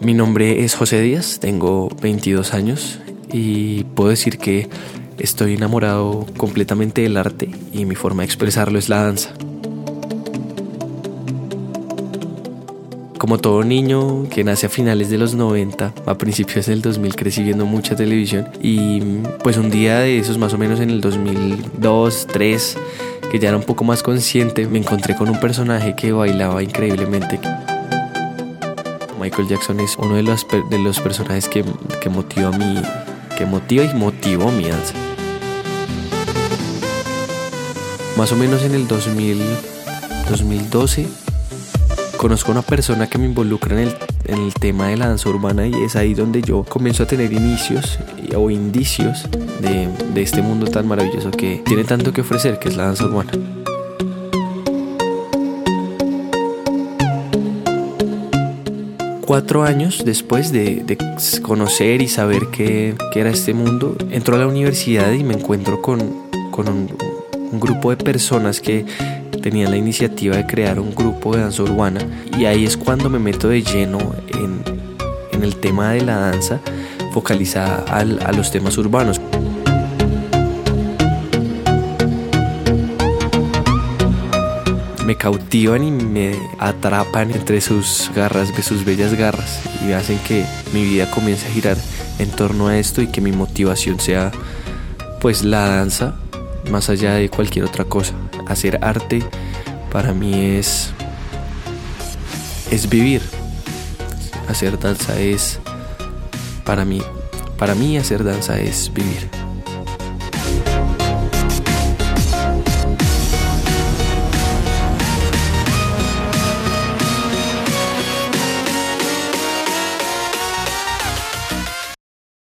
Mi nombre es José Díaz, tengo 22 años y puedo decir que estoy enamorado completamente del arte y mi forma de expresarlo es la danza. Como todo niño que nace a finales de los 90, a principios del 2000 crecí viendo mucha televisión y pues un día de esos más o menos en el 2002, 3, que ya era un poco más consciente, me encontré con un personaje que bailaba increíblemente. Michael Jackson es uno de los, de los personajes que, que motiva mi, que motiva y motivó mi danza. Más o menos en el 2000, 2012 conozco a una persona que me involucra en el, tema de la danza urbana y es ahí donde yo comienzo a tener inicios o indicios de, este mundo tan maravilloso que tiene tanto que ofrecer, que es la danza urbana. cuatro años después de, conocer y saber qué, era este mundo, entro a la universidad y me encuentro con, un, grupo de personas que tenían la iniciativa de crear un grupo de danza urbana y ahí es cuando me meto de lleno en, en el tema de la danza focalizada al, a los temas urbanos. me cautivan y me atrapan entre sus garras, de sus bellas garras y hacen que mi vida comience a girar en torno a esto y que mi motivación sea pues la danza más allá de cualquier otra cosa. Hacer arte para mí es es vivir. Hacer danza es para mí para mí hacer danza es vivir.